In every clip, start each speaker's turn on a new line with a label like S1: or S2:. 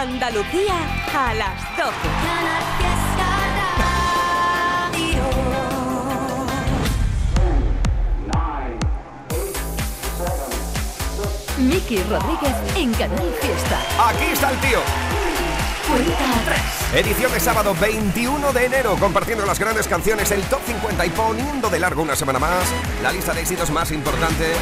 S1: Andalucía a las 12. Miki Rodríguez en Canal Fiesta.
S2: Aquí está el tío. Edición de sábado 21 de enero, compartiendo las grandes canciones, el top 50 y poniendo de largo una semana más la lista de éxitos más importante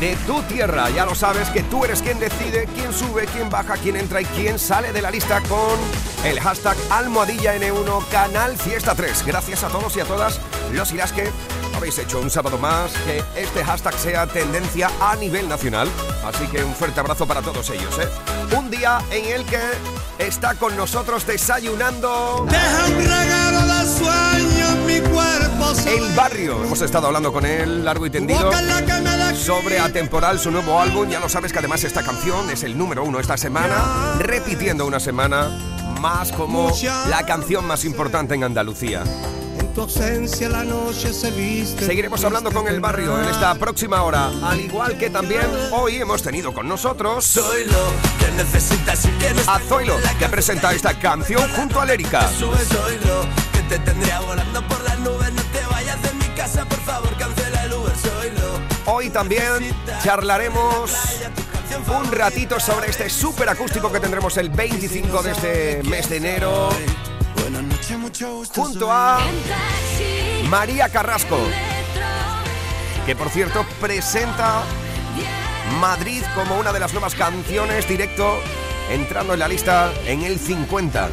S2: de tu tierra. Ya lo sabes que tú eres quien decide quién sube, quién baja, quién entra y quién sale de la lista con el hashtag almohadilla N1 Canal Fiesta 3. Gracias a todos y a todas los las que habéis hecho un sábado más que este hashtag sea tendencia a nivel nacional. Así que un fuerte abrazo para todos ellos. ¿eh? Un día en el que está con nosotros desayunando. El barrio. Hemos estado hablando con él largo y tendido sobre Atemporal, su nuevo álbum. Ya lo sabes que además esta canción es el número uno esta semana, repitiendo una semana más como la canción más importante en Andalucía.
S3: En tu ausencia la noche se viste.
S2: Seguiremos hablando con el barrio en esta próxima hora, al igual que también hoy hemos tenido con nosotros
S4: Zoilo, que necesitas y que no
S2: a Zoilo, que presenta esta canción junto a Lérica.
S4: Te tendría volando por las nubes. No te vayas de mi casa, por favor, cancela el Uber. Zoilo.
S2: Hoy también charlaremos un ratito sobre este súper acústico que tendremos el 25 de este mes de enero junto a María Carrasco, que por cierto presenta Madrid como una de las nuevas canciones directo entrando en la lista en el 50.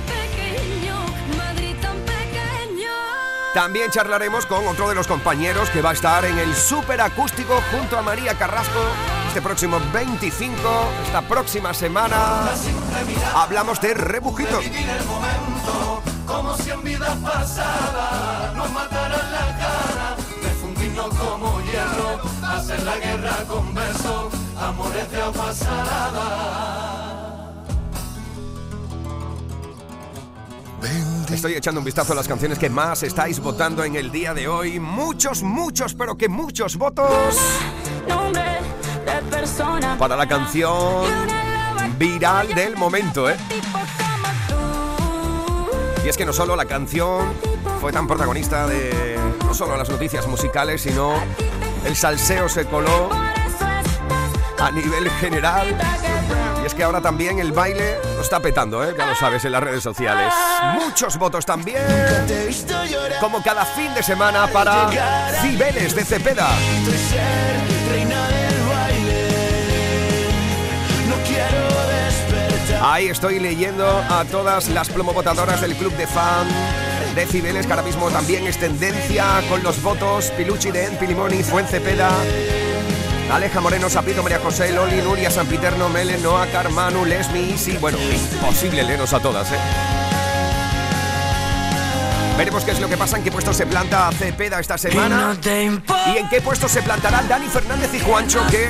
S2: También charlaremos con otro de los compañeros que va a estar en el super acústico junto a María Carrasco este próximo 25, esta próxima semana. Hablamos de rebujitos. Estoy echando un vistazo a las canciones que más estáis votando en el día de hoy. Muchos, muchos, pero que muchos votos para la canción viral del momento, ¿eh? Y es que no solo la canción fue tan protagonista de no solo las noticias musicales, sino el salseo se coló a nivel general. Y es que ahora también el baile lo está petando, ¿eh? ya lo sabes, en las redes sociales. Muchos votos también, como cada fin de semana para Cibeles de Cepeda. Ahí estoy leyendo a todas las plomovotadoras del club de fan de Cibeles, que ahora mismo también es tendencia con los votos Piluchi de En, Pilimoni, Fuencepeda, Aleja Moreno, Sapito, María José, Loli, Nuria, Sampiterno, Mele, Noa, Carmanu, Lesmi, sí, bueno, imposible leernos a todas, ¿eh? Veremos qué es lo que pasa, en qué puesto se planta Cepeda esta semana y en qué puesto se plantará Dani Fernández y Juancho, que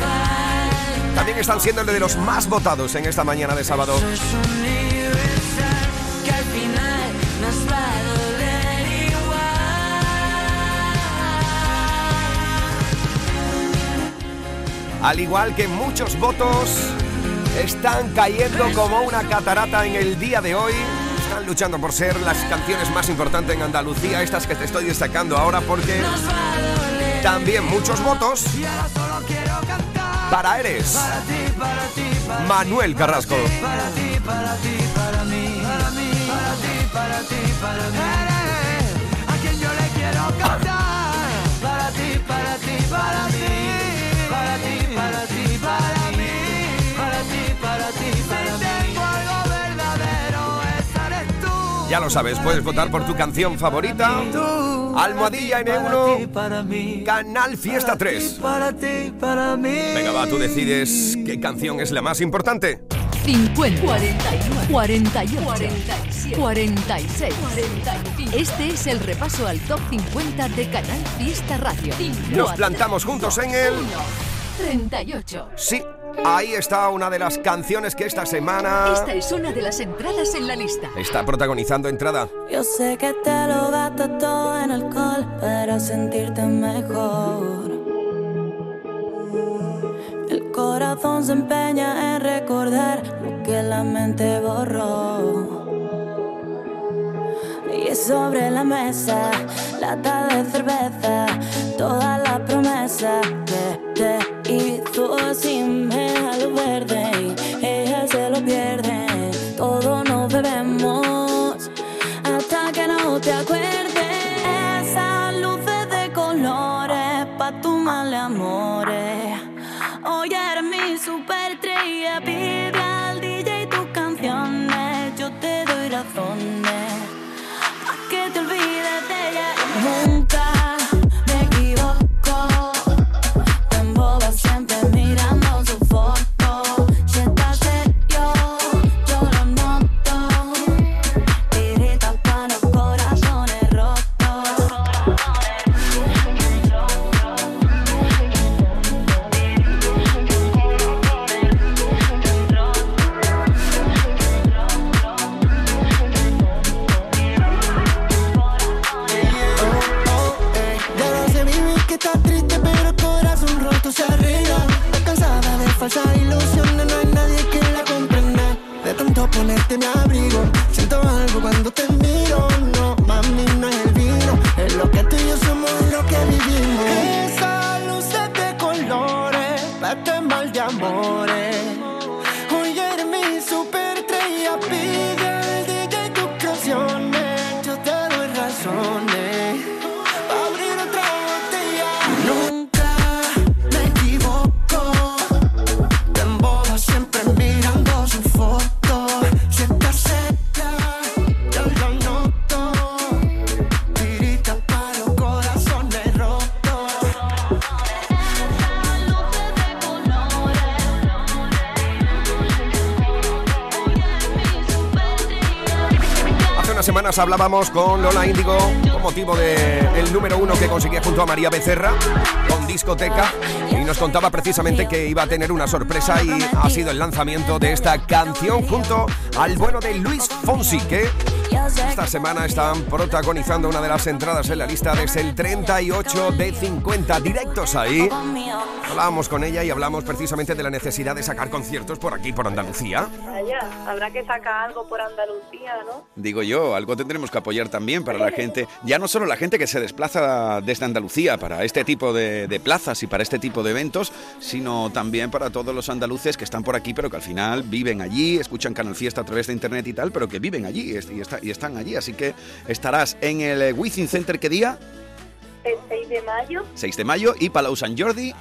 S2: también están siendo de los más votados en esta mañana de sábado. Al igual que muchos votos están cayendo como una catarata en el día de hoy. Están luchando por ser las canciones más importantes en Andalucía, estas que te estoy destacando ahora porque también muchos votos para Eres. Manuel Carrasco.
S4: Para ti, para ti, para mí, para mí, para ti, para ti, para mí. A quien yo le quiero cantar. Para ti, para ti, para mí,
S2: Ya lo sabes, puedes votar por tu canción favorita. Almohadilla N1,
S4: Para mí,
S2: Canal Fiesta 3.
S4: para ti, para mí.
S2: Venga, va, tú decides qué canción es la más importante.
S1: 50, 49, 48, 47, 46, 45. Este es el repaso al top 50 de Canal Fiesta Radio.
S2: Nos plantamos juntos en el...
S1: 38.
S2: Sí, ahí está una de las canciones que esta semana
S1: Esta es una de las entradas en la lista.
S2: está protagonizando entrada.
S5: Yo sé que te lo gastas todo en alcohol para sentirte mejor. El corazón se empeña en recordar lo que
S6: la mente borró. Y sobre la mesa, lata de cerveza, toda la promesa que te hizo a lo verde ella.
S2: Hablábamos con Lola Índigo con motivo del número uno que conseguía junto a María Becerra con discoteca y nos contaba precisamente que iba a tener una sorpresa y ha sido el lanzamiento de esta canción junto al bueno de Luis Fonsi que esta semana están protagonizando una de las entradas en la lista desde el 38 de 50 directos ahí. Hablábamos con ella y hablamos precisamente de la necesidad de sacar conciertos por aquí, por Andalucía.
S7: Vaya, habrá que sacar algo por Andalucía, ¿no?
S8: Digo yo, algo tendremos que apoyar también para la gente, ya no solo la gente que se desplaza desde Andalucía para este tipo de, de plazas y para este tipo de eventos, sino también para todos los andaluces que están por aquí, pero que al final viven allí, escuchan Canal Fiesta a través de internet y tal, pero que viven allí y, está- y están allí. Así que estarás en el Wizzing Center, ¿qué día?
S7: El 6 de mayo,
S8: 6 de mayo y Palau Sant Jordi.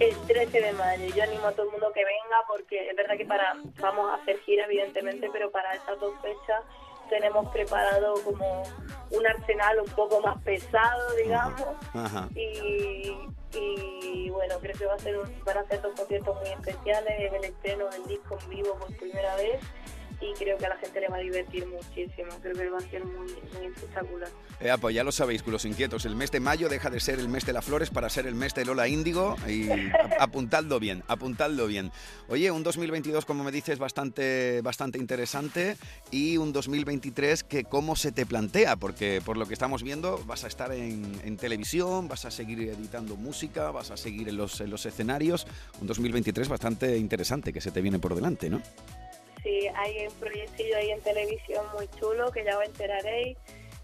S7: el 13 de mayo. Yo animo a todo el mundo que venga porque es verdad que para vamos a hacer gira, evidentemente, pero para esas dos fechas tenemos preparado como un arsenal un poco más pesado, digamos.
S8: Ajá.
S7: Y, y bueno, creo que va a ser un- van a ser dos conciertos muy especiales, es el estreno del disco en vivo por primera vez y creo que a la gente le va a divertir muchísimo, creo que va a ser muy, muy espectacular.
S8: Eh, pues ya lo sabéis, con los inquietos, el mes de mayo deja de ser el mes de las flores para ser el mes de Lola Índigo y ap- apuntadlo bien, apuntadlo bien. Oye, un 2022, como me dices, bastante, bastante interesante y un 2023 que cómo se te plantea, porque por lo que estamos viendo vas a estar en, en televisión, vas a seguir editando música, vas a seguir en los, en los escenarios, un 2023 bastante interesante que se te viene por delante, ¿no?
S7: Sí, hay un proyectillo ahí en televisión muy chulo que ya os enteraréis.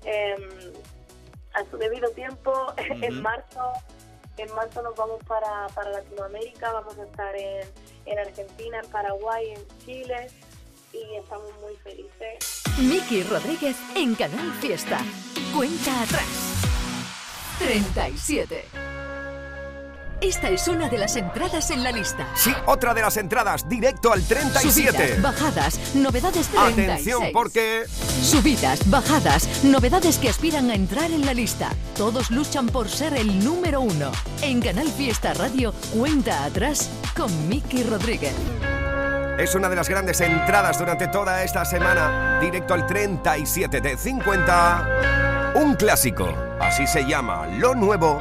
S7: em, a su debido tiempo, en marzo en marzo nos vamos para, para Latinoamérica, vamos a estar en, en Argentina, en Paraguay, en Chile y estamos muy felices.
S1: Miki Rodríguez en Canal Fiesta. Cuenta atrás. 37. Esta es una de las entradas en la lista.
S2: Sí, otra de las entradas, directo al 37.
S1: Subidas, bajadas, novedades 36.
S2: Atención porque
S1: Subidas, bajadas, novedades que aspiran a entrar en la lista. Todos luchan por ser el número uno. En Canal Fiesta Radio, cuenta atrás con Miki Rodríguez.
S2: es una de las grandes entradas durante toda esta semana, directo al 37 de 50. Un clásico, así se llama, lo nuevo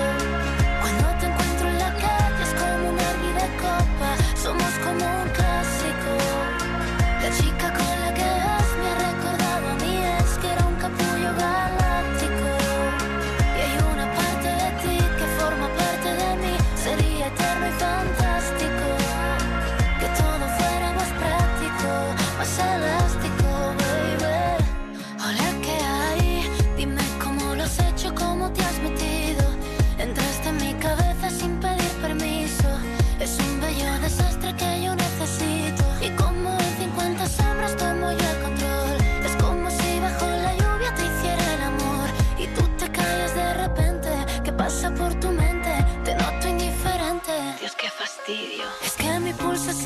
S5: Copa. Somos como un caso. Es que mi pulso es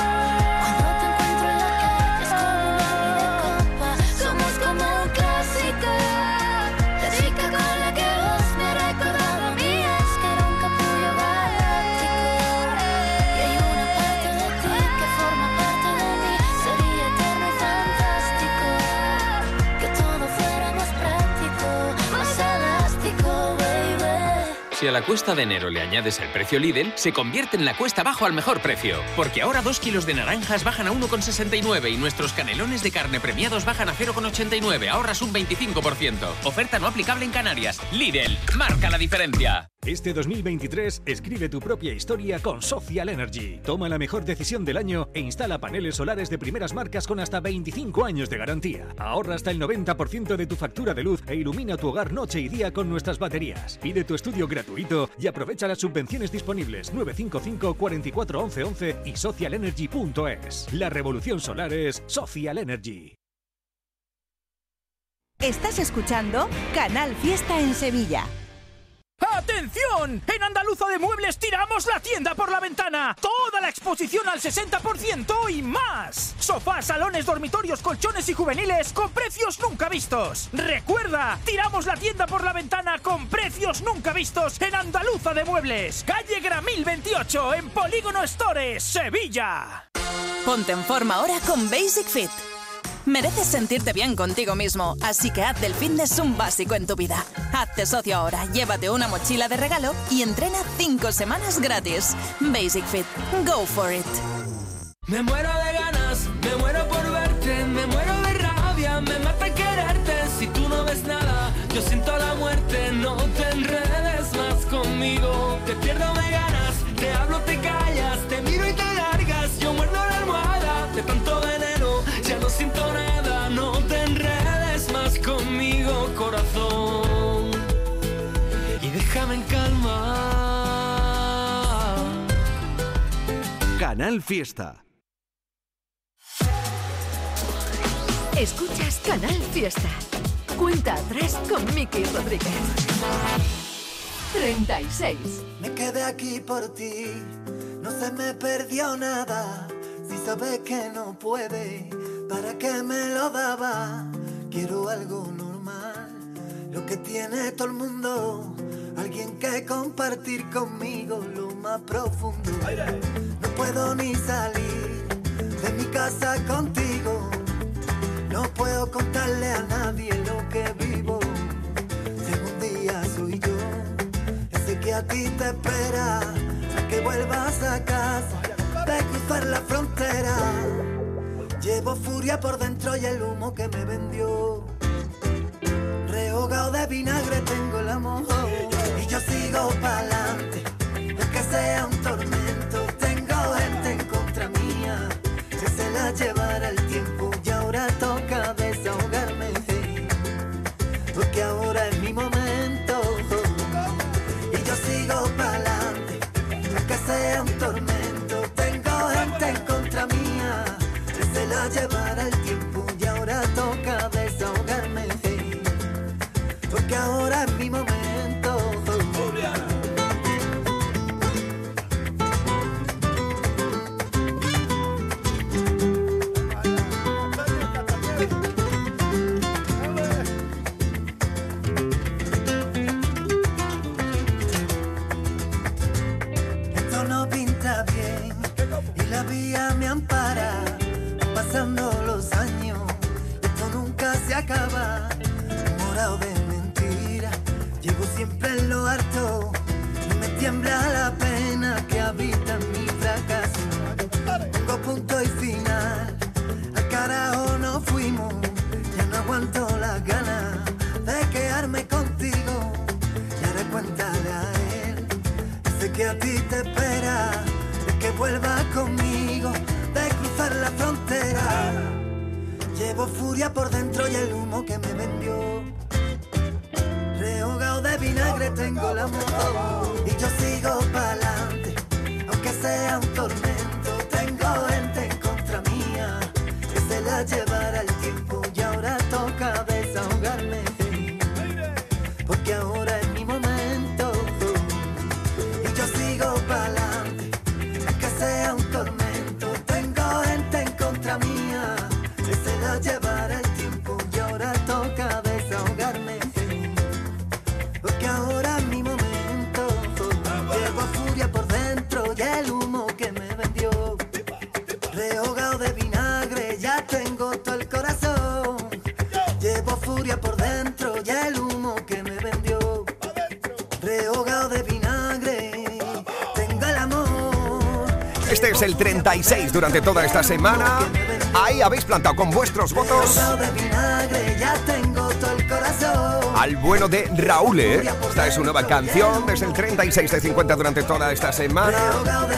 S9: A la cuesta de enero le añades el precio Lidl, se convierte en la cuesta abajo al mejor precio. Porque ahora 2 kilos de naranjas bajan a 1,69 y nuestros canelones de carne premiados bajan a 0,89. Ahorras un 25%. Oferta no aplicable en Canarias. Lidl, marca la diferencia.
S10: Este 2023 escribe tu propia historia con Social Energy. Toma la mejor decisión del año e instala paneles solares de primeras marcas con hasta 25 años de garantía. Ahorra hasta el 90% de tu factura de luz e ilumina tu hogar noche y día con nuestras baterías. Pide tu estudio gratuito y aprovecha las subvenciones disponibles 955 44 11 11 y socialenergy.es. La revolución solar es Social Energy.
S11: Estás escuchando Canal Fiesta en Sevilla.
S12: ¡Atención! En Andaluza de Muebles tiramos la tienda por la ventana. Toda la exposición al 60% y más. Sofás, salones, dormitorios, colchones y juveniles con precios nunca vistos. Recuerda, tiramos la tienda por la ventana con precios nunca vistos en Andaluza de Muebles. Calle Gramil 28 en Polígono Stores, Sevilla.
S11: Ponte en forma ahora con Basic Fit. Mereces sentirte bien contigo mismo, así que haz del fitness un básico en tu vida. Hazte socio ahora, llévate una mochila de regalo y entrena 5 semanas gratis. Basic Fit, go for it.
S13: Me muero de ganas, me muero por verte, me muero de rabia, me mata quererte. Si tú no ves nada, yo siento la muerte. No te enredes más conmigo, te pierdo de ganas, te hablo, te callas,
S14: Canal Fiesta.
S1: Escuchas Canal Fiesta. Cuenta atrás con Miki Rodríguez. 36.
S15: Me quedé aquí por ti, no se me perdió nada. Si sabes que no puede, ¿para qué me lo daba? Quiero algo normal, lo que tiene todo el mundo. Alguien que compartir conmigo lo más profundo. No puedo ni salir de mi casa contigo. No puedo contarle a nadie lo que vivo. Si algún día soy yo ese que a ti te espera, que vuelvas a casa, de cruzar la frontera. Llevo furia por dentro y el humo que me vendió. Rehogado de vinagre tengo
S2: 36 durante toda esta semana. Ahí habéis plantado con vuestros votos al bueno de Raúl. ¿eh? Esta es su nueva canción, es el 36 de 50 durante toda esta semana.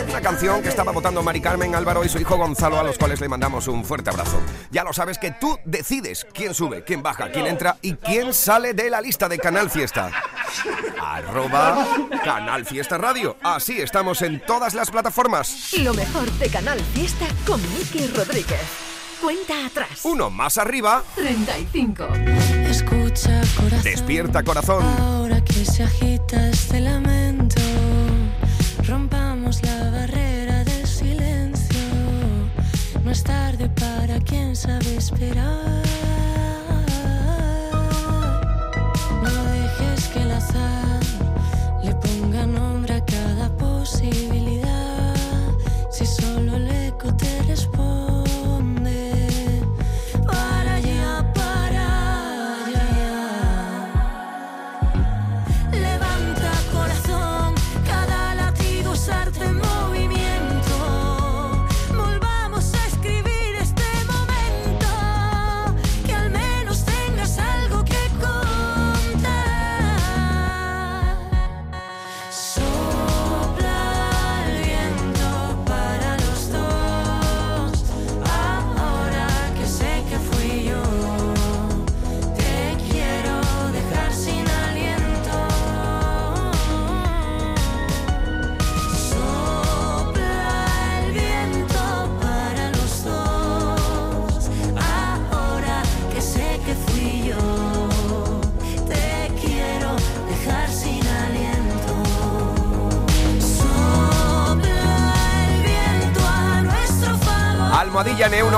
S2: Una canción que estaba votando Mari Carmen Álvaro y su hijo Gonzalo, a los cuales le mandamos un fuerte abrazo. Ya lo sabes que tú decides quién sube, quién baja, quién entra y quién sale de la lista de Canal Fiesta. Arroba Canal Fiesta Radio. Así estamos en todas las plataformas.
S1: Lo mejor de Canal Fiesta con Miki Rodríguez. Cuenta atrás.
S2: Uno más arriba,
S1: 35.
S5: Escucha corazón.
S2: despierta corazón.
S5: Ahora que se agita este lamento, rompamos la barrera del silencio. No es tarde para quien sabe esperar. No dejes que el azar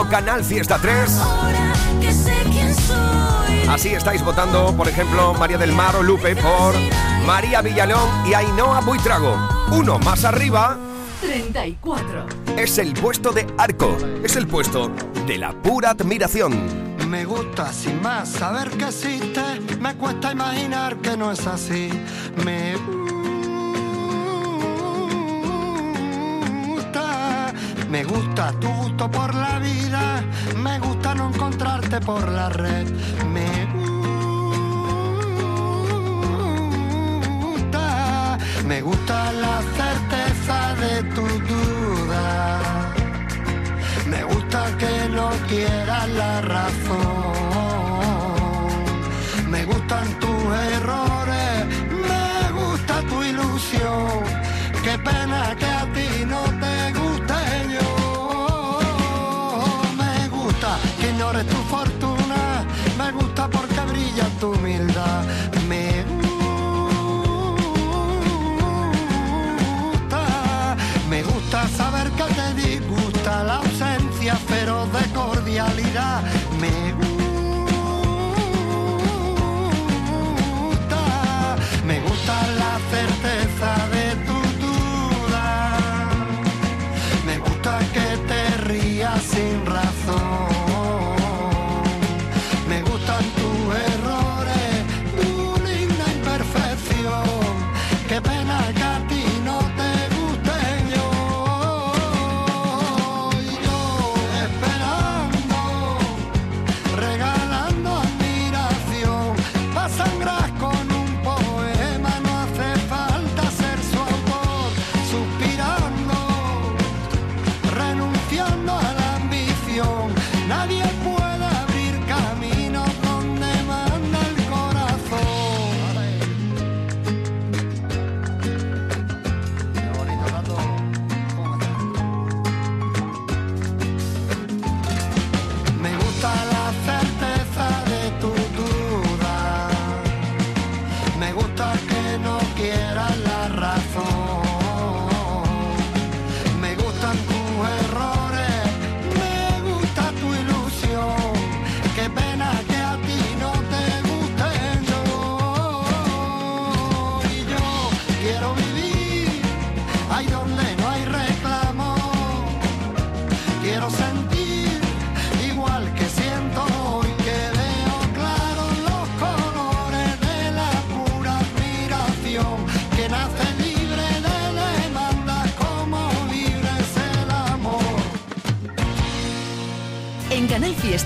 S2: Almohadilla N1 Canal Fiesta 3.
S5: Ahora que sé quién soy.
S2: Así estáis votando, por ejemplo, María del Mar o Lupe por María Villalón y Ainhoa Buitrago. Uno más arriba
S1: 34.
S2: es el puesto de Arco. Es el puesto de la pura admiración.
S16: Me gusta sin más saber que existe, me cuesta imaginar que no es así. Me gusta, me gusta tu gusto por la vida, por la red. Me gusta, me gusta la pero de cordialidad. Me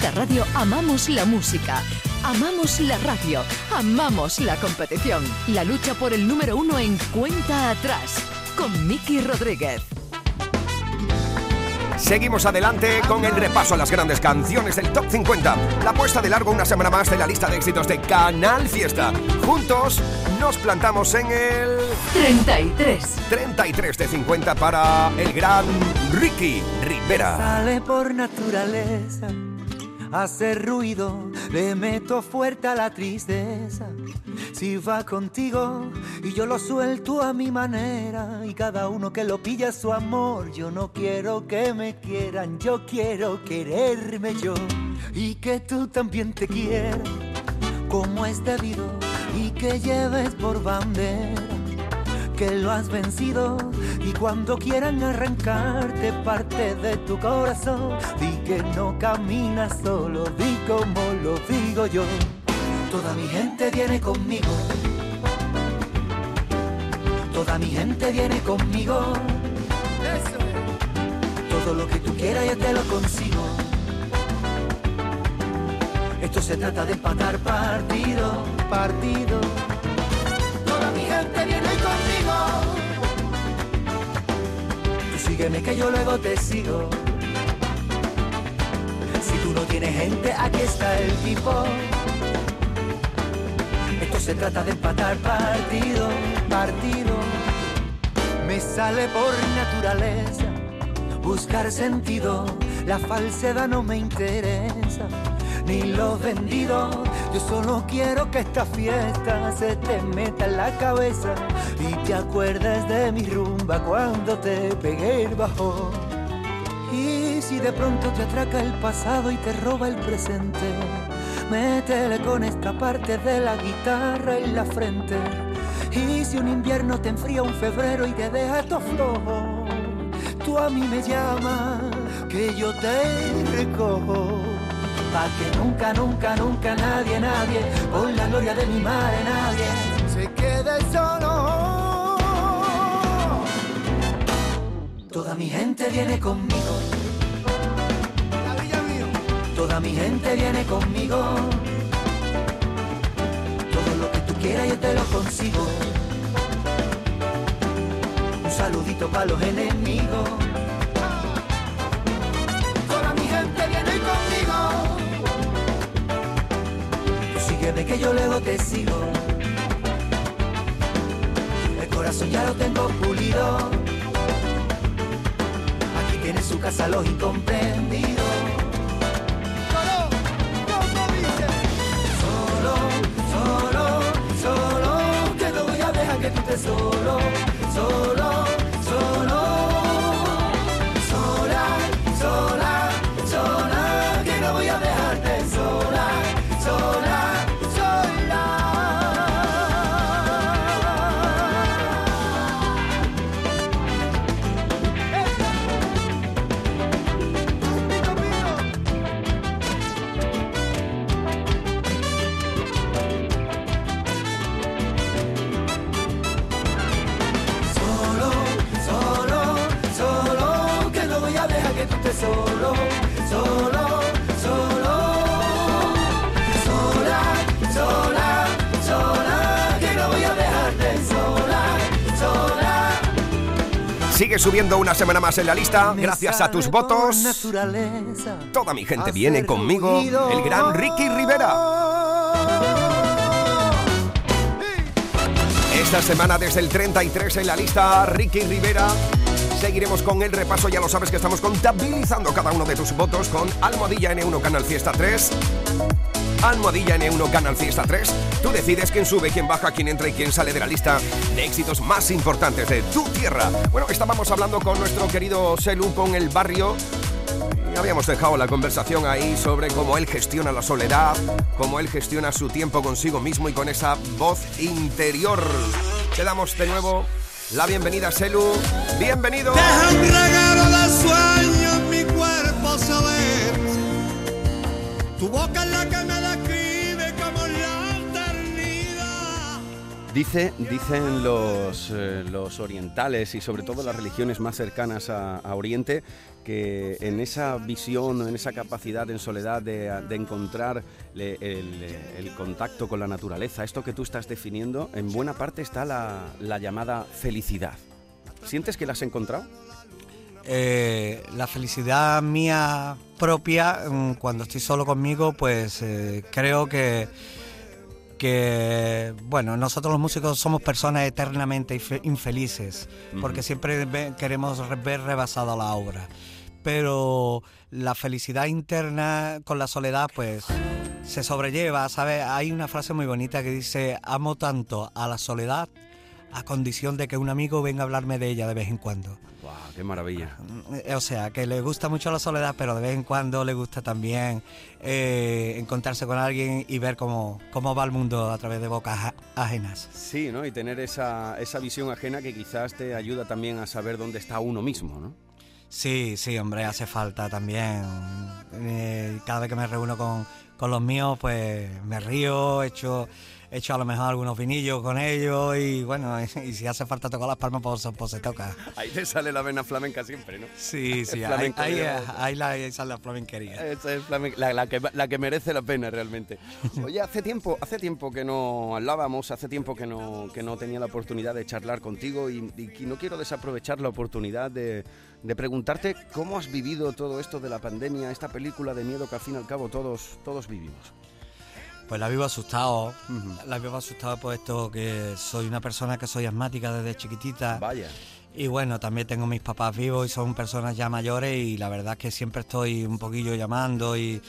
S1: Radio amamos la música, amamos la radio, amamos la competición. La lucha por el número uno en cuenta atrás con Miki Rodríguez.
S2: Seguimos adelante con el repaso a las grandes canciones del Top 50. La puesta de largo una semana más de la lista de éxitos de Canal Fiesta. Juntos nos plantamos en el
S1: 33.
S2: 33 de 50 para el gran Ricky Rivera.
S17: Sale por naturaleza, hace ruido, le meto fuerte a la tristeza. Si va contigo y yo lo suelto a mi manera y cada uno que lo pilla su amor, yo no quiero que me quieran, yo quiero quererme yo y que tú también te quieras como es debido y que lleves por bandera que lo has vencido y cuando quieran arrancarte parte de tu corazón, di que no caminas solo, di como lo digo yo. Toda mi gente viene conmigo. Toda mi gente viene conmigo. Todo lo que tú quieras yo te lo consigo. Esto se trata de empatar partido, partido. Sígueme que yo luego te sigo. Si tú no tienes gente, aquí está el tipo. Esto se trata de empatar partido, partido. Me sale por naturaleza buscar sentido. La falsedad no me interesa, ni lo vendido. Yo solo quiero que esta fiesta se te meta en la cabeza y te acuerdes de mi rumba cuando te pegué el bajo. Y si de pronto te atraca el pasado y te roba el presente, métele con esta parte de la guitarra en la frente. Y si un invierno te enfría un febrero y te deja todo flojo, tú a mí me llamas, que yo te recojo. Pa' que nunca, nunca, nunca nadie, nadie, por la gloria de mi madre, nadie quede solo. Toda mi gente viene conmigo. Toda mi gente viene conmigo. Todo lo que tú quieras yo te lo consigo. Un saludito para los enemigos. Toda mi gente viene conmigo. Tú sígueme que yo luego te sigo. Ya lo tengo pulido. Aquí tiene su casa los incomprendidos. Solo, solo, solo, que no voy a dejar que tú estés solo, solo, solo,
S2: Sigue subiendo una semana más en la lista, gracias a tus votos. Toda mi gente viene conmigo, el gran Ricky Rivera. Esta semana desde el 33 en la lista, Ricky Rivera. Seguiremos con el repaso, ya lo sabes que estamos contabilizando cada uno de tus votos con Almohadilla N1 Canal Fiesta 3. Almohadilla N1 Canal Fiesta 3. Tú decides quién sube, quién baja, quién entra y quién sale de la lista de éxitos más importantes de tu tierra. Bueno, estábamos hablando con nuestro querido Selu con el barrio habíamos dejado la conversación ahí sobre cómo él gestiona la soledad, cómo él gestiona su tiempo consigo mismo y con esa voz interior. Te damos de nuevo la bienvenida, Selu. Bienvenido.
S3: Deja
S8: Dice, dicen los, eh, los orientales y sobre todo las religiones más cercanas a, Oriente que en esa visión, en esa capacidad en soledad de, encontrar el contacto con la naturaleza, esto que tú estás definiendo, en buena parte está la, la llamada felicidad. ¿Sientes que la has encontrado?
S18: Eh, la felicidad mía propia, mm, cuando estoy solo conmigo, pues eh, creo que, que, bueno, nosotros los músicos somos personas eternamente infe- infelices, porque siempre ve- queremos re- ver rebasada la obra. Pero la felicidad interna con la soledad, pues se sobrelleva, ¿sabes? Hay una frase muy bonita que dice, amo tanto a la soledad a condición de que un amigo venga a hablarme de ella de vez en cuando.
S8: ¡Wow! ¡Qué maravilla!
S18: Eh, O sea, que le gusta mucho la soledad, pero de vez en cuando le gusta también eh, encontrarse con alguien y ver cómo, cómo va el mundo a través de bocas ajenas.
S8: Sí, ¿no? Y tener esa, esa visión ajena que quizás te ayuda también a saber dónde está uno mismo, ¿no?
S18: Sí, sí, hombre, hace falta también. Eh, cada vez que me reúno con, con los míos, pues me río, echo, echo a lo mejor algunos vinillos con ellos y bueno, y, si hace falta tocar las palmas, pues, pues se toca.
S8: Ahí te sale la vena flamenca siempre, ¿no?
S18: Sí, sí, ahí, ahí, ahí la, ahí sale la flamenquería.
S8: Esa es la, la que, la que merece la pena realmente. Oye, hace tiempo, hace tiempo que no hablábamos, hace tiempo que no, que no tenía la oportunidad de charlar contigo y, y no quiero desaprovechar la oportunidad de, de preguntarte cómo has vivido todo esto de la pandemia, esta película de miedo que al fin y al cabo todos, todos vivimos.
S18: Pues la vivo asustado, la vivo asustado puesto que soy una persona que soy asmática desde chiquitita.
S8: Vaya.
S18: Y bueno, también tengo mis papás vivos y son personas ya mayores y la verdad es que siempre estoy un poquillo llamando y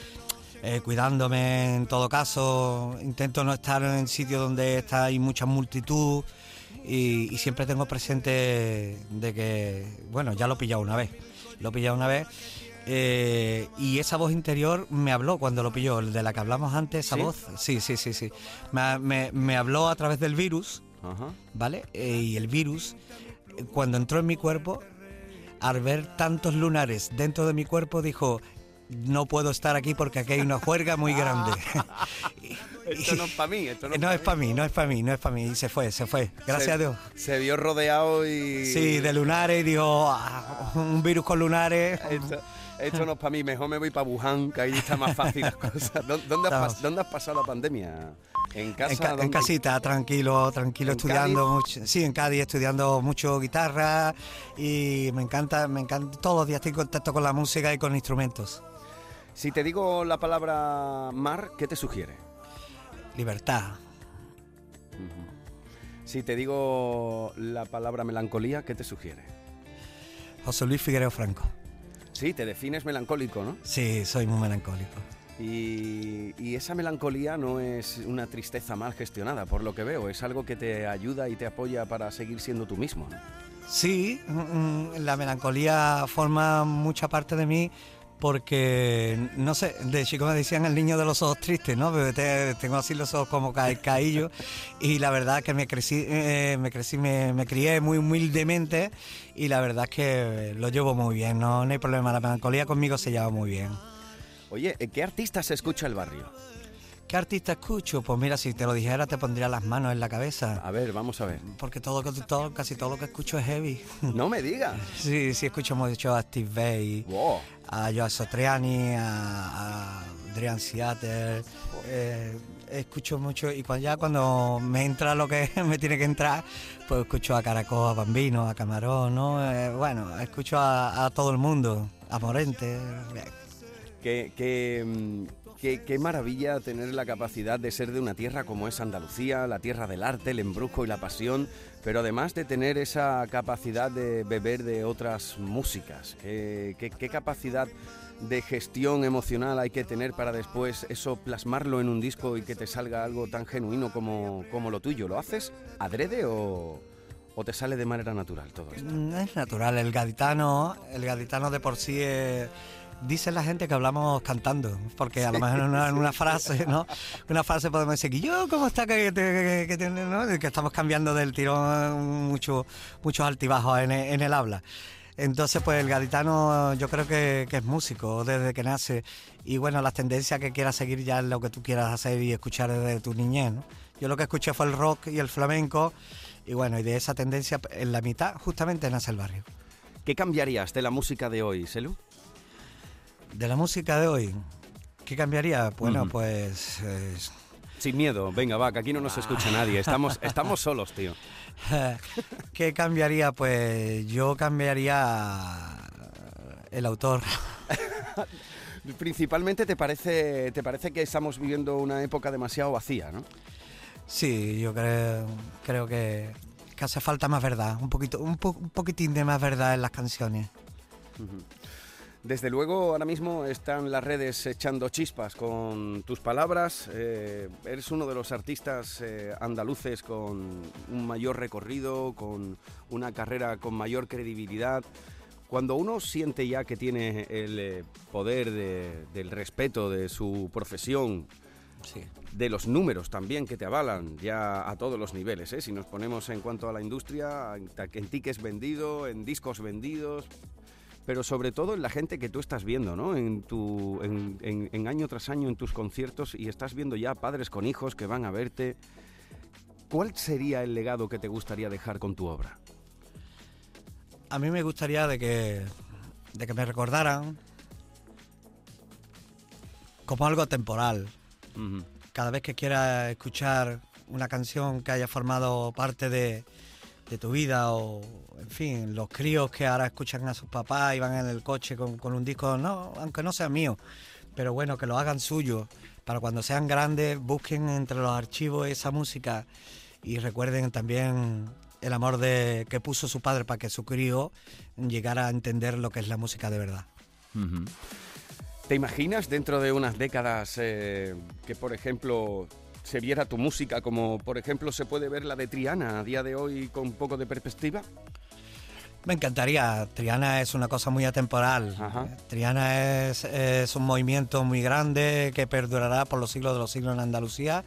S18: eh, cuidándome en todo caso. Intento no estar en sitios donde está hay mucha multitud y, y siempre tengo presente de que, bueno, ya lo he pillado una vez. Lo he pillado una vez. Eh, y esa voz interior me habló cuando lo pilló, el de la que hablamos antes, esa
S8: ¿Sí?
S18: voz. Sí, sí, sí, sí. Me, me- me habló a través del virus,
S8: Ajá.
S18: ¿vale? Eh, y el virus, eh, cuando entró en mi cuerpo, al ver tantos lunares dentro de mi cuerpo, dijo, no puedo estar aquí porque aquí hay una juerga muy grande.
S8: Esto no es para mí, esto no,
S18: no es para mí, no es para mí, no es para mí. Y se fue, se fue. Gracias
S8: Se-
S18: a Dios.
S8: Se vio rodeado y...
S18: Sí, de lunares y dijo, "Ah, un virus con lunares.
S8: Esto, esto no es para mí, mejor me voy para Wuhan, que ahí está más fácil las cosas. ¿Dó- ¿Dónde has, pas- dónde has pasado la pandemia? ¿En casa?
S18: En, ca- en
S8: ¿Dónde?
S18: casita, tranquilo, tranquilo,
S8: ¿En
S18: estudiando mucho. Sí, en Cádiz, estudiando mucho guitarra y me encanta, me encanta. Todos los días estoy en contacto con la música y con instrumentos.
S8: Si te digo la palabra mar, ¿qué te sugiere?
S18: Libertad.
S8: Si te digo la palabra melancolía, ¿qué te sugiere?
S18: José Luis Figueiredo Franco.
S8: Sí, te defines melancólico, ¿no?
S18: Sí, soy muy melancólico.
S8: Y, y esa melancolía no es una tristeza mal gestionada, por lo que veo, es algo que te ayuda y te apoya para seguir siendo tú mismo.
S18: Sí, mm, la melancolía forma mucha parte de mí porque, no sé, de chico me decían el niño de los ojos tristes, ¿no? Pero tengo así los ojos como ca caídos y la verdad es que me crecí, eh, me crecí, me, me crié muy humildemente y la verdad es que lo llevo muy bien, no, no hay problema, la melancolía conmigo se lleva muy bien.
S8: Oye, ¿eh, ¿qué artista se escucha el barrio?
S18: ¿Qué artista escucho? Pues mira, si te lo dijera te pondría las manos en la cabeza.
S8: A ver, vamos a ver.
S18: Porque todo, todo casi todo lo que escucho es heavy.
S8: No me digas.
S18: Sí, sí, escucho mucho a Steve Vai, a Joe Sotriani, a, a Adrian Seattle. eh, escucho mucho y cuando, ya cuando me entra lo que me tiene que entrar, pues escucho a Caracol, a Bambino, a Camarón, ¿no? Eh, bueno, escucho a, a todo el mundo, a Morente.
S8: Qué, qué, mm, qué- qué maravilla tener la capacidad de ser de una tierra como es Andalucía, la tierra del arte, el embrujo y la pasión, pero además de tener esa capacidad de beber de otras músicas. Qué, capacidad de gestión emocional hay que tener para después eso plasmarlo en un disco y que te salga algo tan genuino como, como lo tuyo. ¿Lo haces adrede o, o te sale de manera natural todo esto?
S18: Mm, Es natural, el gaditano, el gaditano de por sí es- Dice la gente que hablamos cantando, porque a lo mejor en una, en una frase, ¿no? Una frase podemos decir que yo, ¿cómo está? Que, que- que que estamos cambiando del tirón mucho, muchos altibajos en el, en el habla. Entonces, pues el gaditano yo creo que, que es músico desde que nace. Y bueno, las tendencias que quieras seguir ya es lo que tú quieras hacer y escuchar desde tu niñez. ¿no? Yo lo que escuché fue el rock y el flamenco. Y bueno, y de esa tendencia, en la mitad, justamente nace el barrio.
S8: ¿Qué cambiarías de la música de hoy, Selu?
S18: De la música de hoy, ¿qué cambiaría? Bueno, pues... eh,
S8: Sin miedo, venga, va, que aquí no nos escucha nadie. Estamos, estamos solos, tío.
S18: ¿Qué cambiaría? Pues yo cambiaría el autor.
S8: Principalmente te parece, te parece que estamos viviendo una época demasiado vacía, ¿no?
S18: Sí, yo creo, creo que, que hace falta más verdad, un poquito, un, po- un poquitín de más verdad en las canciones.
S8: Desde luego, ahora mismo están las redes echando chispas con tus palabras. eh, eres uno de los artistas eh, andaluces con un mayor recorrido, con una carrera con mayor credibilidad. Cuando uno siente ya que tiene el eh, poder de- del respeto de su profesión, de los números también que te avalan ya a todos los niveles, ¿eh? si nos ponemos en cuanto a la industria, en tickets vendidos, en discos vendidos, pero sobre todo en la gente que tú estás viendo, ¿no? En, tu, en, en- en año tras año en tus conciertos y estás viendo ya padres con hijos que van a verte. ¿Cuál sería el legado que te gustaría dejar con tu obra?
S18: A mí me gustaría de que, de que me recordaran como algo temporal. Cada vez que quiera escuchar una canción que haya formado parte de, de tu vida o, en fin, los críos que ahora escuchan a sus papás y van en el coche con, con un disco, no, aunque no sea mío, pero bueno, que lo hagan suyo, para cuando sean grandes busquen entre los archivos esa música y recuerden también el amor de, que puso su padre para que su crío llegara a entender lo que es la música de verdad.
S8: ¿Te imaginas dentro de unas décadas eh, que, por ejemplo, se viera tu música como, por ejemplo, se puede ver la de Triana a día de hoy con un poco de perspectiva?
S18: Me encantaría. Triana es una cosa muy atemporal. Triana es, es un movimiento muy grande que perdurará por los siglos de los siglos en Andalucía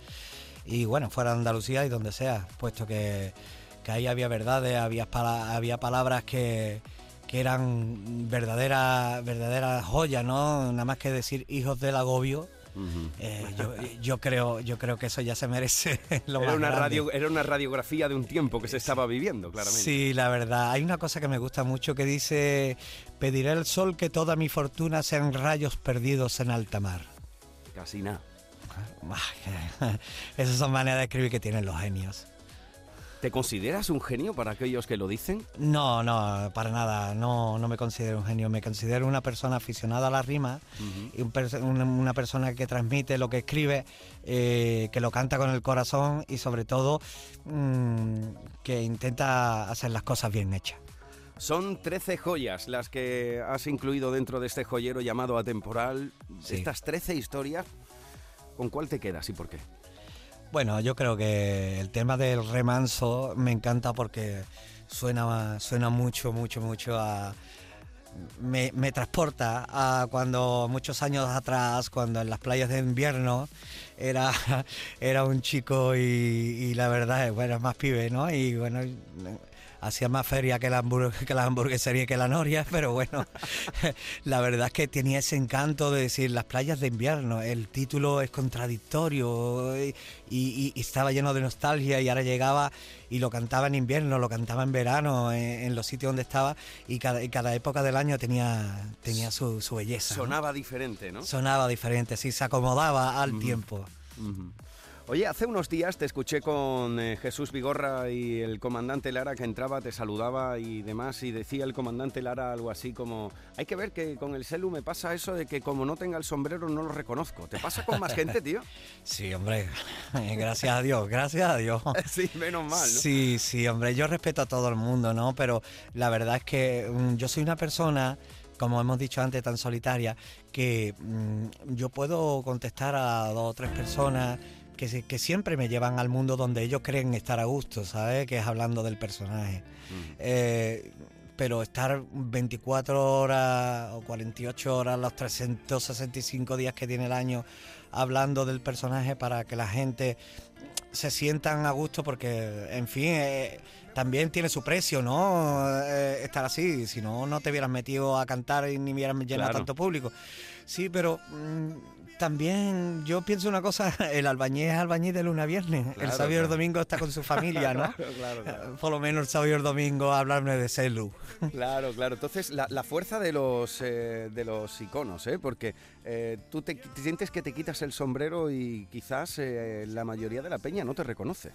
S18: y bueno, fuera de Andalucía y donde sea, puesto que, que ahí había verdades, había, pala- había palabras que, que eran verdaderas verdaderas joyas, ¿no? Nada más que decir hijos del agobio. Eh, yo, yo creo yo creo que eso ya se merece lo
S8: era,
S18: más
S8: una
S18: grande.
S8: radio, era una radiografía de un tiempo que se estaba viviendo, claramente.
S18: Sí, la verdad. Hay una cosa que me gusta mucho que dice, pediré al sol que toda mi fortuna sean rayos perdidos en alta mar.
S8: Casi nada.
S18: Esas son maneras de escribir que tienen los genios.
S8: ¿Te consideras un genio para aquellos que lo dicen?
S18: No, no, para nada. No, no me considero un genio. Me considero una persona aficionada a la rima y un una, persona que transmite lo que escribe, eh, que lo canta con el corazón y sobre todo mm, que intenta hacer las cosas bien hechas.
S8: Son 13 joyas las que has incluido dentro de este joyero llamado Atemporal.
S18: Sí.
S8: Estas 13 historias, ¿con cuál te quedas y por qué?
S18: Bueno, yo creo que el tema del remanso me encanta porque suena, suena mucho, mucho, mucho a... Me, me transporta a cuando muchos años atrás, cuando en las playas de invierno era, era un chico y, la verdad bueno, más pibe, ¿no? Y bueno, hacía más feria que la, que la hamburguesería y que la noria, pero bueno, la verdad es que tenía ese encanto de decir las playas de invierno, el título es contradictorio y, y- y estaba lleno de nostalgia y ahora llegaba y lo cantaba en invierno, lo cantaba en verano, en, en los sitios donde estaba y cada, y cada época del año tenía, tenía su, su belleza. ¿no?
S8: Sonaba diferente, ¿no?
S18: Sonaba diferente, sí, se acomodaba al tiempo.
S8: Oye, hace unos días te escuché con eh, Jesús Vigorra y el comandante Lara que entraba, te saludaba y demás, y decía el comandante Lara algo así como, hay que ver que con el celu me pasa eso de que como no tenga el sombrero no lo reconozco. ¿Te pasa con más gente, tío?
S18: Sí, hombre, gracias a Dios, gracias a Dios.
S8: Sí, menos mal, ¿no?
S18: Sí, sí, hombre, yo respeto a todo el mundo, ¿no? Pero la verdad es que mm, yo soy una persona, como hemos dicho antes, tan solitaria, que mm, yo puedo contestar a dos o tres personas que, que siempre me llevan al mundo donde ellos creen estar a gusto, ¿sabes? Que es hablando del personaje. Eh, pero estar 24 horas o 48 horas, los 365 días que tiene el año, hablando del personaje para que la gente se sientan a gusto porque, en fin, eh, también tiene su precio, ¿no? Eh, estar así, si no, no te hubieras metido a cantar y ni hubieras llenado
S8: Claro.
S18: tanto público. Sí, pero mm, también yo pienso una cosa, el albañil es albañil de luna a viernes, el sábado y el domingo está con su familia, ¿no?
S8: Claro, claro, claro.
S18: Por lo menos el sábado y el domingo hablarme de celu.
S8: Claro, claro. Entonces, la, la fuerza de los, eh, de los iconos, ¿eh? Porque eh, tú te, te sientes que te quitas el sombrero y quizás eh, la mayoría de la peña no te reconoce.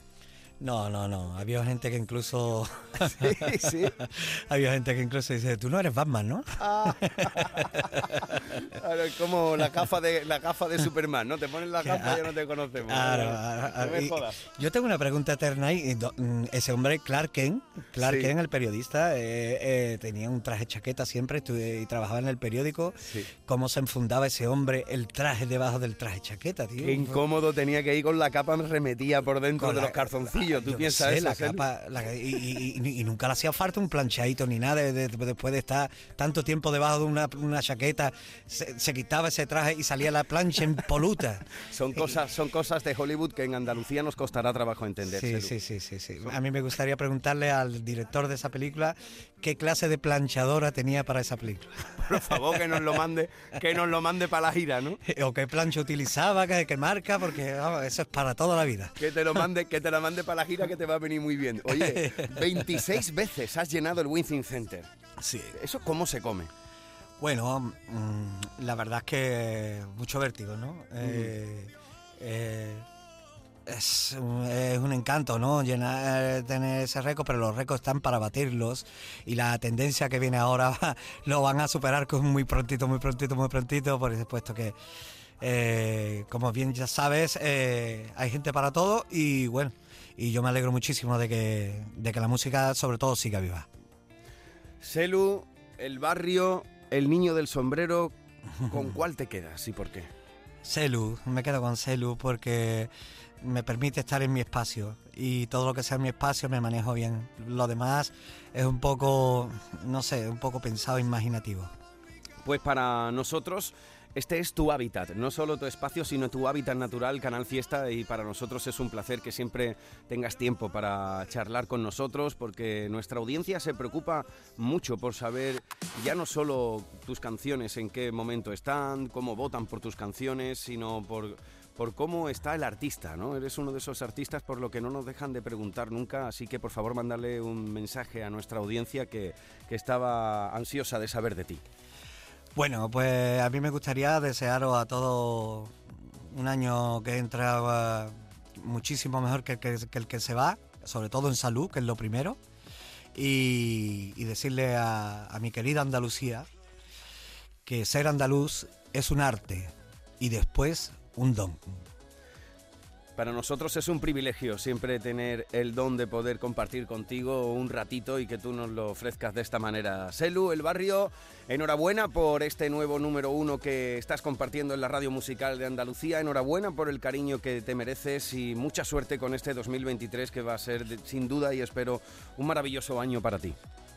S18: No, no, no. Había gente que incluso.
S8: Sí, sí.
S18: Había gente que incluso dice, tú no eres Batman, ¿no?
S8: Claro, es como la gafa de la gafa de Superman, ¿no? Te pones la gafa y ya no te conocemos.
S18: Claro,
S8: no me jodas.
S18: Yo tengo una pregunta eterna y do- mm, ese hombre, Clark Kent, Clark
S8: Sí.
S18: Kent, el periodista, eh, eh, tenía un traje chaqueta siempre y trabajaba en el periódico. ¿Cómo se enfundaba ese hombre el traje debajo del traje chaqueta, tío?
S8: Qué incómodo tenía que ir con la capa remetida por dentro
S18: Con
S8: de
S18: la-
S8: los calzoncillos. ¿Tú piensas
S18: sé,
S8: eso?
S18: la capa, la- y, y- y- y nunca le hacía falta un planchadito ni nada de- de- después de estar tanto tiempo debajo de una, una chaqueta, se, se quitaba ese traje y salía la plancha impoluta.
S8: Son cosas, son cosas de Hollywood que en Andalucía nos costará trabajo entender.
S18: Sí, sí, sí, sí, sí. A mí me gustaría preguntarle al director de esa película qué clase de planchadora tenía para esa película.
S8: Por favor, que nos lo mande, que nos lo mande para la gira, ¿no?
S18: o qué plancha utilizaba, qué, qué marca, porque vamos, eso es para toda la vida.
S8: Que te lo mande, que te la mande para la gira que te va a venir muy bien. Oye, 26 veces has llenado el Wincing Center.
S18: Sí.
S8: ¿Eso cómo se come?
S18: Bueno, mm, la verdad es que mucho vértigo, ¿no? Eh, eh, es, un- es un encanto, ¿no? Llenar, tener ese récord, pero los récords están para batirlos y la tendencia que viene ahora lo van a superar con muy prontito, muy prontito, muy prontito, por supuesto que, eh, como bien ya sabes, eh, hay gente para todo y bueno, y yo me alegro muchísimo de que, de que la música sobre todo siga viva.
S8: Selu, el barrio, el niño del sombrero, ¿con cuál te quedas y por qué?
S18: Celu, me quedo con Celu porque me permite estar en mi espacio y todo lo que sea mi espacio me manejo bien. Lo demás es un poco, no sé, un poco pensado, imaginativo.
S8: Pues para nosotros este es tu hábitat, no solo tu espacio, sino tu hábitat natural, Canal Fiesta, y para nosotros es un placer que siempre tengas tiempo para charlar con nosotros, porque nuestra audiencia se preocupa mucho por saber ya no solo tus canciones, en qué momento están, cómo votan por tus canciones, sino por por cómo está el artista, ¿no? Eres uno de esos artistas por lo que no nos dejan de preguntar nunca, así que por favor mándale un mensaje a nuestra audiencia que, que estaba ansiosa de saber de ti.
S18: Bueno, pues a mí me gustaría desearos a todos un año que entra eh, muchísimo mejor que el que, se va, sobre todo en salud, que es lo primero, y, decirle a mi querida Andalucía que ser andaluz es un arte y después un don.
S8: Para nosotros es un privilegio siempre tener el don de poder compartir contigo un ratito y que tú nos lo ofrezcas de esta manera. Selu, el barrio, enhorabuena por este nuevo número uno que estás compartiendo en la radio musical de Andalucía. Enhorabuena por el cariño que te mereces y mucha suerte con este 2023 que va a ser sin duda y espero un maravilloso año para ti.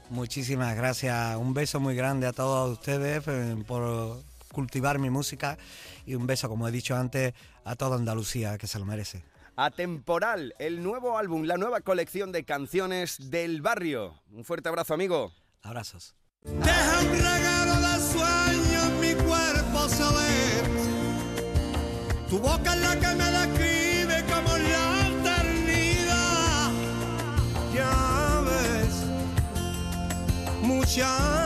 S18: Muchísimas gracias. Un beso muy grande a todos ustedes eh, por cultivar mi música y un beso, como he dicho antes, a toda Andalucía, que se lo merece.
S8: Atemporal, el nuevo álbum, la nueva colección de canciones del barrio. Un fuerte abrazo, amigo.
S18: Abrazos.
S3: Deja un regalo de sueño en mi cuerpo saber. Tu boca es la que me describe como la eternidad. Ya ves, muchas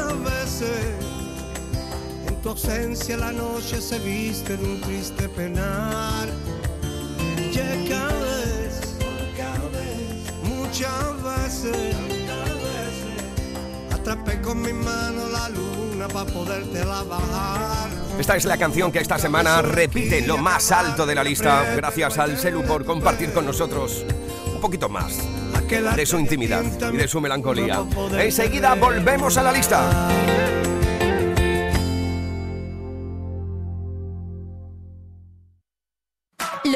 S3: tu ausencia la noche se viste de un triste penar. Cada vez, muchas veces. Atrapé con mi mano la luna para podértela bajar.
S2: Esta es la canción que esta semana repite lo más alto de la lista. Gracias al Celu por compartir con nosotros un poquito más de su intimidad y de su melancolía. Enseguida volvemos a la lista.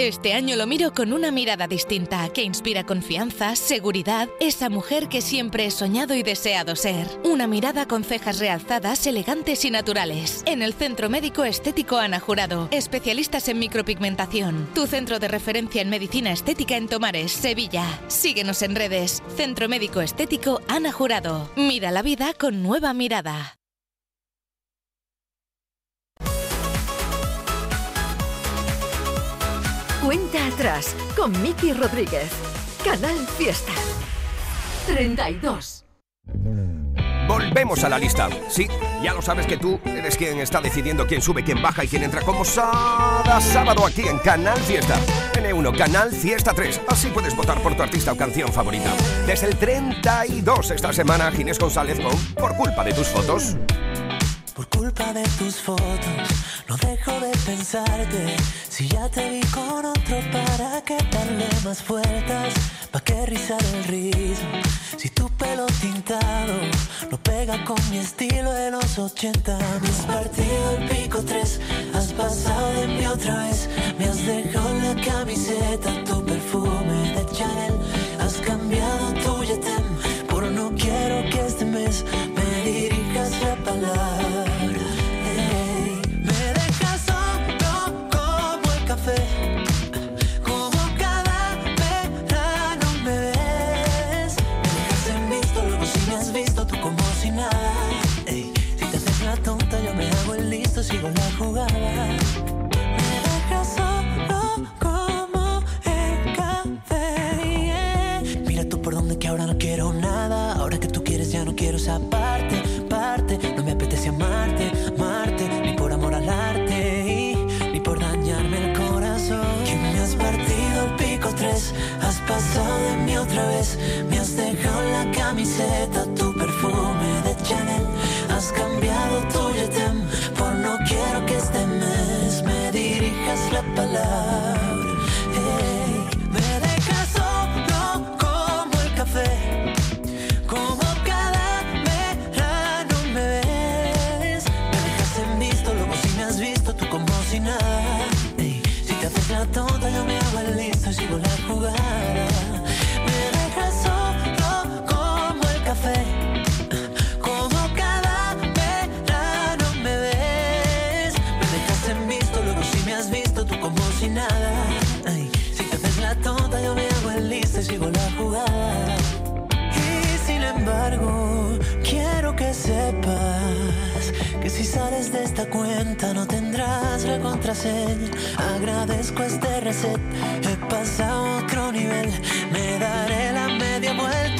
S19: Este año lo miro con una mirada distinta que inspira confianza, seguridad, esa mujer que siempre he soñado y deseado ser. Una mirada con cejas realzadas, elegantes y naturales. En el Centro Médico Estético Ana Jurado, especialistas en micropigmentación. Tu centro de referencia en medicina estética en Tomares, Sevilla. Síguenos en redes. Centro Médico Estético Ana Jurado. Mira la vida con nueva mirada.
S1: Cuenta atrás con Miki Rodríguez. Canal Fiesta. 32.
S2: Volvemos a la lista. Sí, ya lo sabes que tú eres quien está decidiendo quién sube, quién baja y quién entra como cada sábado aquí en Canal Fiesta. N1, Canal Fiesta 3. Así puedes votar por tu artista o canción favorita. Desde el 32 esta semana, Ginés González con Por culpa de tus fotos.
S20: Por culpa de tus fotos, no dejo de pensarte. Si ya te vi con otro, ¿para qué darle más vueltas? ¿Pa' qué rizar el rizo? Si tu pelo tintado no pega con mi estilo de los 80. Me has partido el pico 3, has pasado de mí otra vez. Me has dejado la camiseta, tu perfume de Chanel. Has cambiado tu yetem por no quiero tu perfume de Chanel. Has cambiado tu yetem, por no quiero que este mes me dirijas la palabra. De esta cuenta no tendrás la contraseña. Agradezco este reset, he pasado otro nivel. Me daré la media vuelta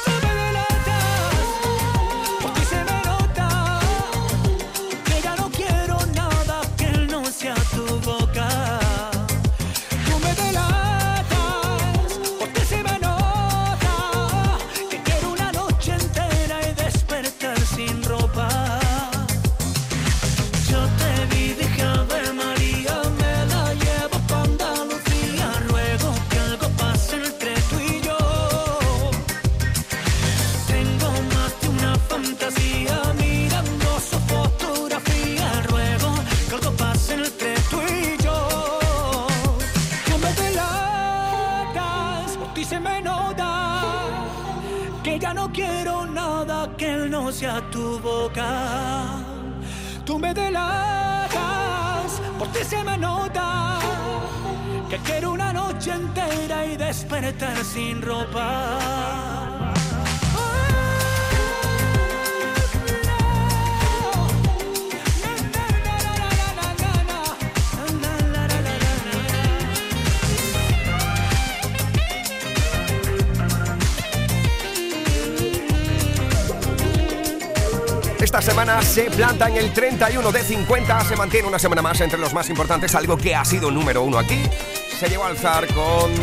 S3: No quiero nada que él no sea tu boca. Tú me delatas,
S20: por ti se me nota que quiero una noche entera y despertar sin ropa.
S2: Esta semana se planta en el 31 de 50, se mantiene una semana más entre los más importantes, algo que ha sido número uno aquí. Se llegó a alzar con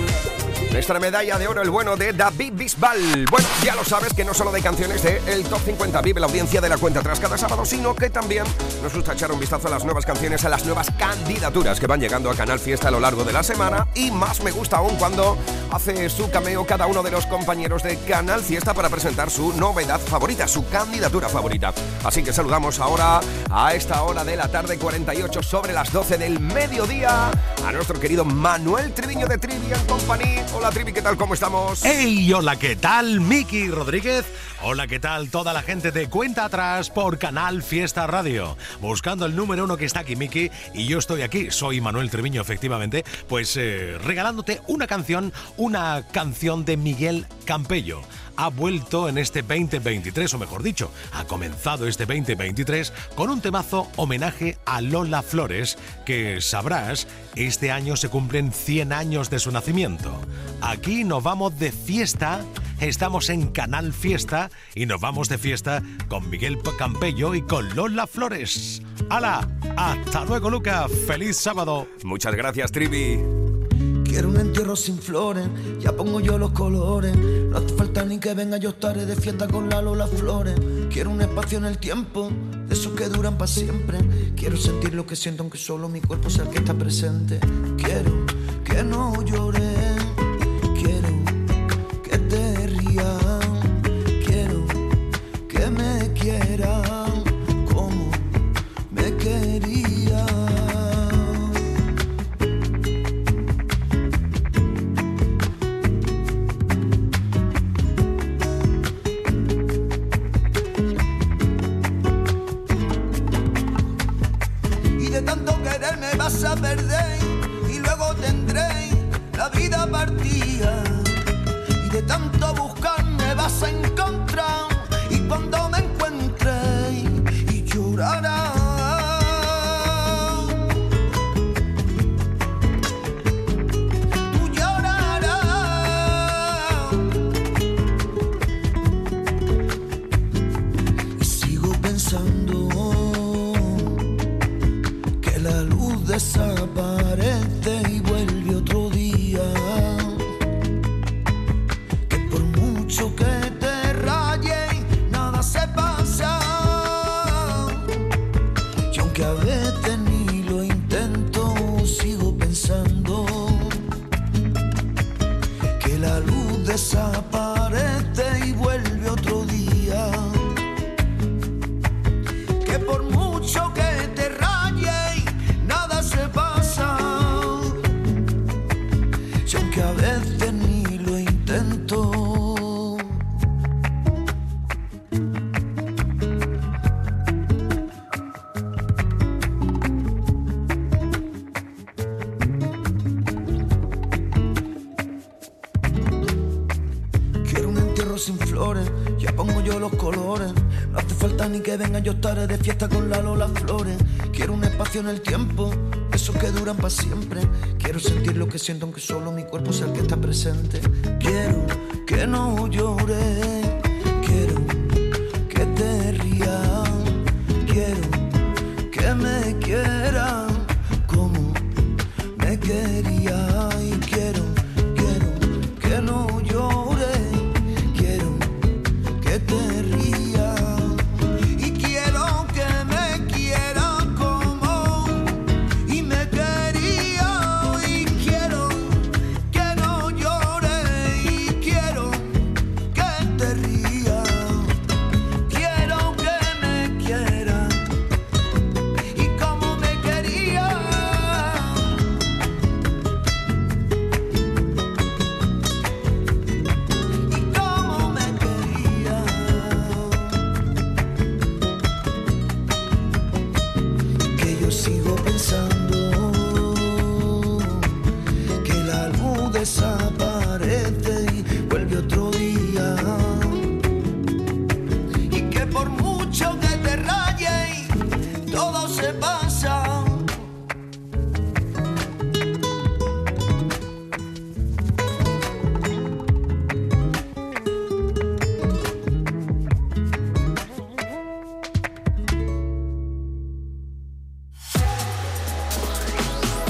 S2: nuestra medalla de oro, el bueno de David Bisbal. Bueno, ya lo sabes que no solo de canciones de el Top 50 vive la audiencia de la cuenta tras cada sábado, sino que también nos gusta echar un vistazo a las nuevas canciones, a las nuevas candidaturas que van llegando a Canal Fiesta a lo largo de la semana. Y más me gusta aún cuando hace su cameo cada uno de los compañeros de Canal Fiesta para presentar su novedad favorita, su candidatura favorita. Así que saludamos ahora a esta hora de la tarde, 48 sobre las 12 del mediodía, a nuestro querido Manuel Triviño de Trivian Company. Hola Trivi, ¿qué tal? ¿Cómo estamos?
S14: ¡Hey! Hola, ¿qué tal? Miki Rodríguez. Hola, ¿qué tal? Toda la gente de Cuenta Atrás por Canal Fiesta Radio. Buscando el número uno que está aquí, Miki, y yo estoy aquí, soy Manuel Treviño, efectivamente, pues eh, regalándote una canción, una canción de Miguel Campello ha vuelto en este 2023, o mejor dicho, ha comenzado este 2023 con un temazo homenaje a Lola Flores, que sabrás, este año se cumplen 100 años de su nacimiento. Aquí nos vamos de fiesta, estamos en Canal Fiesta y nos vamos de fiesta con Miguel Campello y con Lola Flores. ¡Hala! Hasta luego, Luca. ¡Feliz sábado!
S2: Muchas gracias, Trivi.
S21: Quiero un entierro sin flores, ya pongo yo los colores. No hace falta ni que venga, yo estaré de fiesta con la Lola Flores. Quiero un espacio en el tiempo, de esos que duran para siempre. Quiero sentir lo que siento, aunque solo mi cuerpo sea el que está presente. Quiero que no llores, Aunque a veces ni lo intento, quiero un entierro sin flores, ya pongo yo los colores. No hace falta ni que venga, yo estaré de fiesta con la Lola Flores. Quiero un espacio en el tiempo, esos que duran para siempre. Quiero sentir lo que siento, aunque solo mi cuerpo sea el que está presente. Quiero que no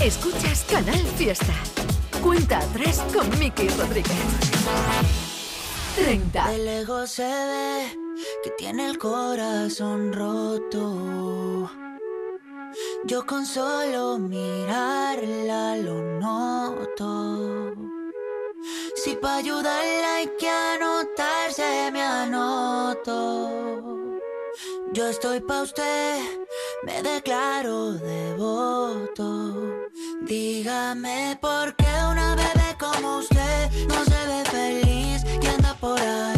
S1: Escuchas Canal Fiesta. Cuenta atrás con Miki Rodríguez. 30.
S15: De lejos se ve que tiene el corazón roto. Yo con solo mirarla lo noto. Si para ayudarla hay que anotarse, me anoto. Yo estoy pa' usted, me declaro devoto. Dígame por qué una bebé como usted no se ve feliz y anda por ahí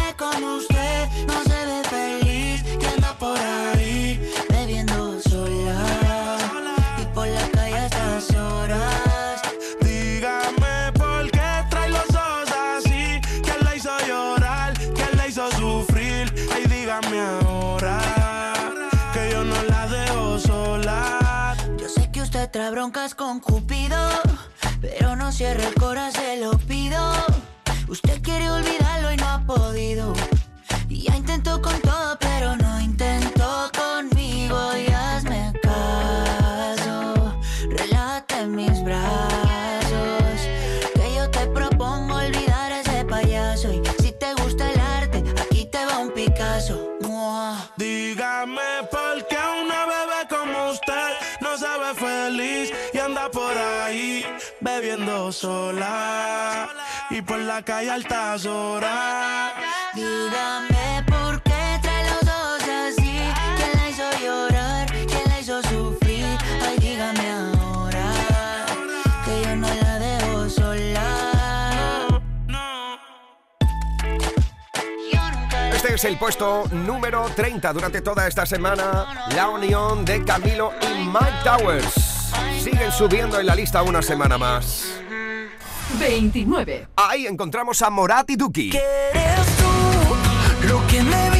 S15: como usted no se ve feliz y anda por ahí bebiendo sola y por la calle a estas horas.
S22: Dígame por qué trae los ojos así. ¿Quién la hizo llorar? ¿Quién la hizo sufrir? Ay, dígame ahora que yo no la dejo sola.
S15: Yo sé que usted trae broncas con Cupido, pero no cierre el corazón, se lo pido. Usted quiere olvidarlo y no ha podido. Y ya intentó con todo, pero no intentó conmigo. Y hazme caso, relájate en mis brazos. Que yo te propongo olvidar a ese payaso. Y si te gusta el arte, aquí te va un Picasso.
S22: Dígame por qué una bebé como usted no se ve feliz y anda por ahí bebiendo sola y por la calle a altas horas.
S15: Dígame por qué trae los ojos así. ¿Quién la hizo llorar? ¿Quién la hizo sufrir? Ay, dígame ahora que yo no la dejo sola.
S2: Este es el puesto número 30 durante toda esta semana. La unión de Camilo y Mike Towers. Siguen subiendo en la lista una semana más.
S1: 29.
S2: Ahí encontramos a Morat y Duki.
S15: Eres tú lo que me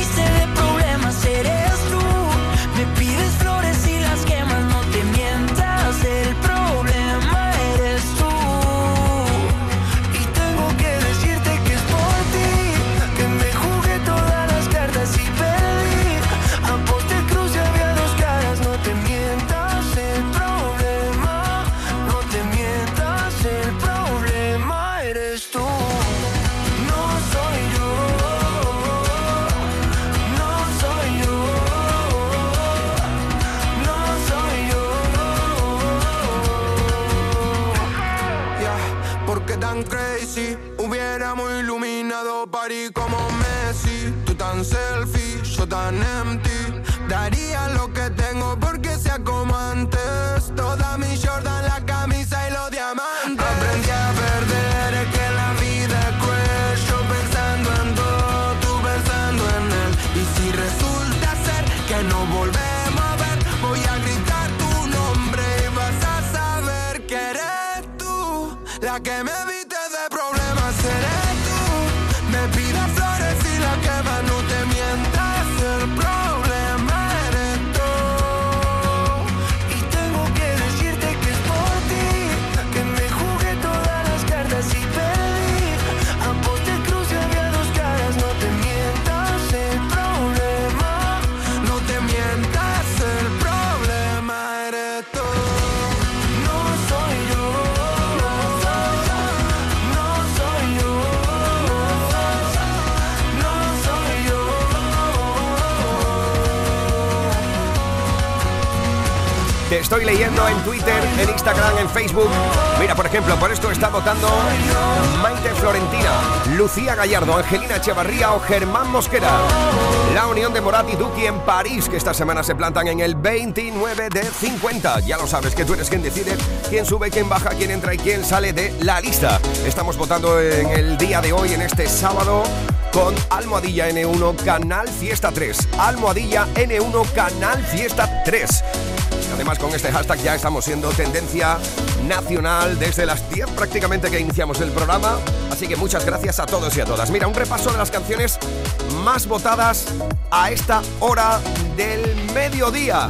S16: crazy? Hubiéramos iluminado París como Messi. Tú tan selfie, yo tan empty. Daría lo que tengo porque sea como antes. Toda mi Jordan, la camisa y los
S2: estoy leyendo en Twitter, en Instagram, en Facebook. Mira, por ejemplo, por esto está votando Maite Florentina, Lucía Gallardo, Angelina Echevarría o Germán Mosquera. La unión de Morat y Duki en París, que esta semana se plantan en el 29 de 50. Ya lo sabes, que tú eres quien decide quién sube, quién baja, quién entra y quién sale de la lista. Estamos votando en el día de hoy, en este sábado, con Almohadilla N1 Canal Fiesta 3. Almohadilla N1 Canal Fiesta 3. Además, con este hashtag ya estamos siendo tendencia nacional desde las 10 prácticamente que iniciamos el programa. Así que muchas gracias a todos y a todas. Mira, un repaso de las canciones más votadas a esta hora del mediodía.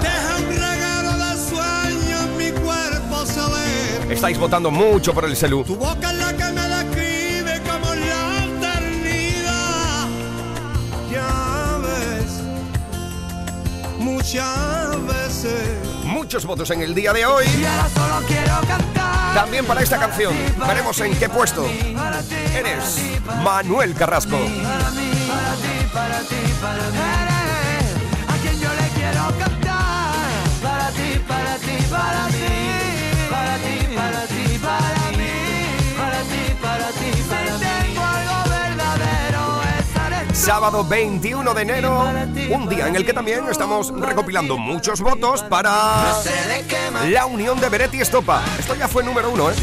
S2: Estáis votando mucho por el celu.
S3: Tu boca es la que me describe como la eternidad. Ya ves, muchas veces.
S2: Muchos votos en el día de hoy. También para esta canción. Veremos en qué puesto. Eres Manuel Carrasco.
S4: Para ti, para ti, para mí. Eres a quien yo le quiero cantar. Para ti, para ti, para ti.
S2: Sábado 21 de enero, un día en el que también estamos recopilando muchos votos para la unión de Beret y Estopa. Esto ya fue número uno, ¿eh?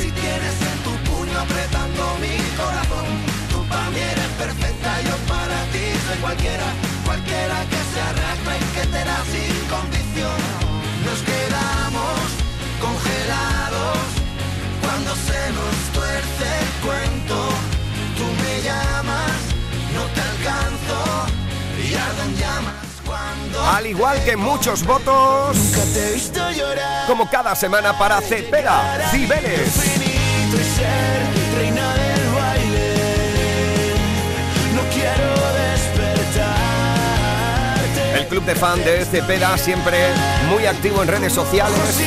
S4: puño apretando mi corazón. Para mí eres perfecta, yo para ti soy cualquiera. Cualquiera que se arrastra y que te da sin condición. Nos quedamos congelados cuando se nos tuerce el cuento. Tú me llamas,
S2: Al igual que muchos votos, como cada semana para Cepeda, Cibeles. El club de fan de Cepeda siempre muy activo en redes sociales.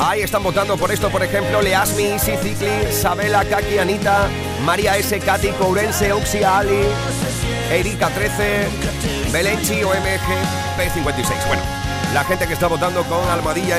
S2: Ahí están votando por esto, por ejemplo, Leasmi, Easy Cicli, Sabela, Kaki, Anita, María S, Katy, Courense, Oxia, Ali, Erika 13, Belenchi, OMG, P56. Bueno, la gente que está votando con Almadilla